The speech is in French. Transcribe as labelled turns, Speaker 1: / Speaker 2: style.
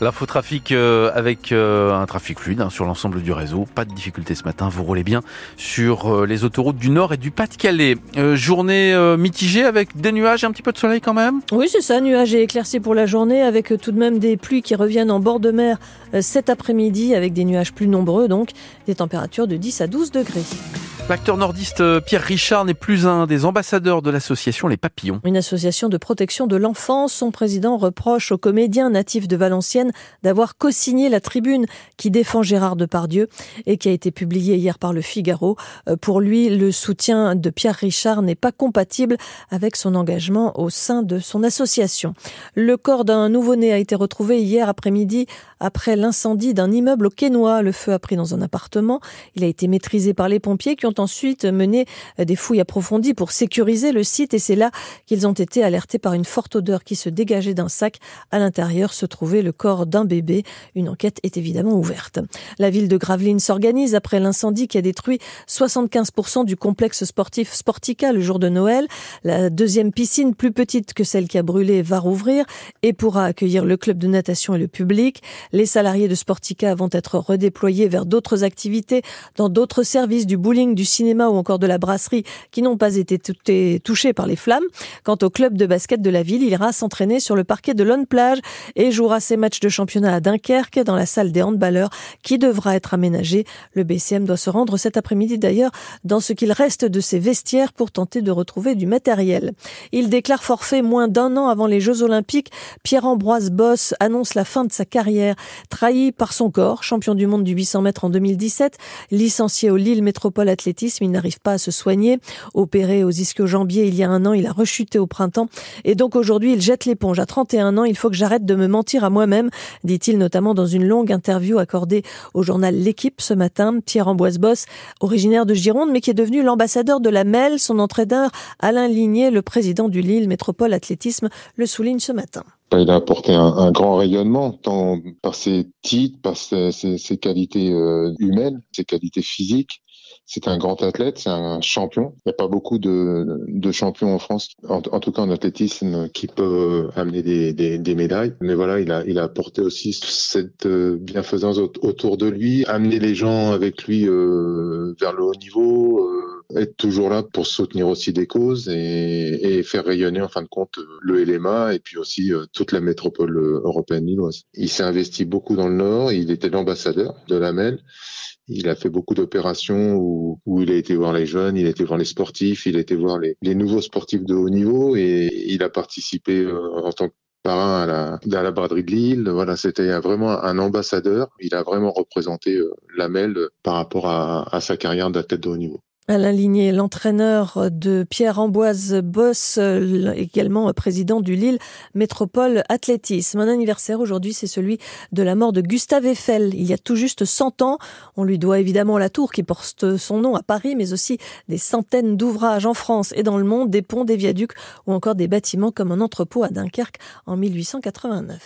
Speaker 1: L'infotrafic euh, avec euh, un trafic fluide hein, sur l'ensemble du réseau. Pas de difficulté ce matin. Vous roulez bien sur euh, les autoroutes du Nord et du Pas-de-Calais. journée mitigée avec des nuages et un petit peu de soleil quand même?
Speaker 2: Oui, c'est ça. Nuages et éclaircies pour la journée avec tout de même des pluies qui reviennent en bord de mer cet après-midi avec des nuages plus nombreux donc des températures de 10 à 12 degrés.
Speaker 1: L'acteur nordiste euh, Pierre Richard n'est plus un des ambassadeurs de l'association Les Papillons.
Speaker 2: Une association de protection de l'enfance. Son président reproche aux comédiens natifs de Valenciennes d'avoir co-signé la tribune qui défend Gérard Depardieu et qui a été publiée hier par le Figaro. Euh, pour lui, le soutien de Pierre Richard n'est pas compatible avec son engagement au sein de son association. Le corps d'un nouveau-né a été retrouvé hier après-midi après l'incendie d'un immeuble au Quénois. Le feu a pris dans un appartement. Il a été maîtrisé par les pompiers qui ont ensuite mené des fouilles approfondies pour sécuriser le site et c'est là qu'ils ont été alertés par une forte odeur qui se dégageait d'un sac. À l'intérieur se trouvait le corps d'un bébé. Une enquête est évidemment ouverte. La ville de Gravelines s'organise après l'incendie qui a détruit 75% du complexe sportif Sportica le jour de Noël. La deuxième piscine, plus petite que celle qui a brûlé, va rouvrir et pourra accueillir le club de natation et le public. Les salariés de Sportica vont être redéployés vers d'autres activités dans d'autres services du bowling, du cinéma ou encore de la brasserie qui n'ont pas été touchés par les flammes. Quant au club de basket de la ville, il ira s'entraîner sur le parquet de Lone Plage et jouera ses matchs de championnat à Dunkerque dans la salle des handballeurs qui devra être aménagée. Le BCM doit se rendre cet après-midi d'ailleurs dans ce qu'il reste de ses vestiaires pour tenter de retrouver du matériel. Il déclare forfait moins d'un an avant les Jeux Olympiques. Pierre-Ambroise Boss annonce la fin de sa carrière. Trahi par son corps, champion du monde du 800 mètres en 2017, licencié au Lille Métropole Athlétique il n'arrive pas à se soigner. Opéré aux ischio-jambiers il y a un an, il a rechuté au printemps. Et donc aujourd'hui, il jette l'éponge. À 31 ans, il faut que j'arrête de me mentir à moi-même, dit-il notamment dans une longue interview accordée au journal L'équipe ce matin. Pierre Amboise Boss, originaire de Gironde, mais qui est devenu l'ambassadeur de la MEL. Son entraîneur, Alain Ligné, le président du Lille Métropole Athlétisme, le souligne ce matin.
Speaker 3: Il a apporté un, grand rayonnement, tant par ses titres, par ses, qualités euh, humaines, ses qualités physiques, c'est un grand athlète, c'est un champion. Il n'y a pas beaucoup de, de champions en France, en, tout cas en athlétisme, qui peuvent amener des, des, des, médailles. Mais voilà, il a, il a apporté aussi cette euh, bienfaisance autour de lui, amener les gens avec lui euh, vers le haut niveau, euh, être toujours là pour soutenir aussi des causes et, et, faire rayonner en fin de compte le LMA et puis aussi toute la métropole européenne lilloise. Il s'est investi beaucoup dans le Nord, il était l'ambassadeur de la MEL. Il a fait beaucoup d'opérations où, où, il a été voir les jeunes, il a été voir les sportifs, il a été voir les, les nouveaux sportifs de haut niveau et il a participé euh, en tant que parrain à la, à la braderie de Lille. Voilà, c'était vraiment un ambassadeur. Il a vraiment représenté euh, l'AMEL par rapport à, à sa carrière d'athlète de haut niveau.
Speaker 2: Alain Ligné, l'entraîneur de Pierre Amboise Boss, également président du Lille Métropole Athlétisme. Un anniversaire aujourd'hui, c'est celui de la mort de Gustave Eiffel. Il y a tout juste 100 ans, on lui doit évidemment la tour qui porte son nom à Paris, mais aussi des centaines d'ouvrages en France et dans le monde, des ponts, des viaducs ou encore des bâtiments comme un entrepôt à Dunkerque en 1889.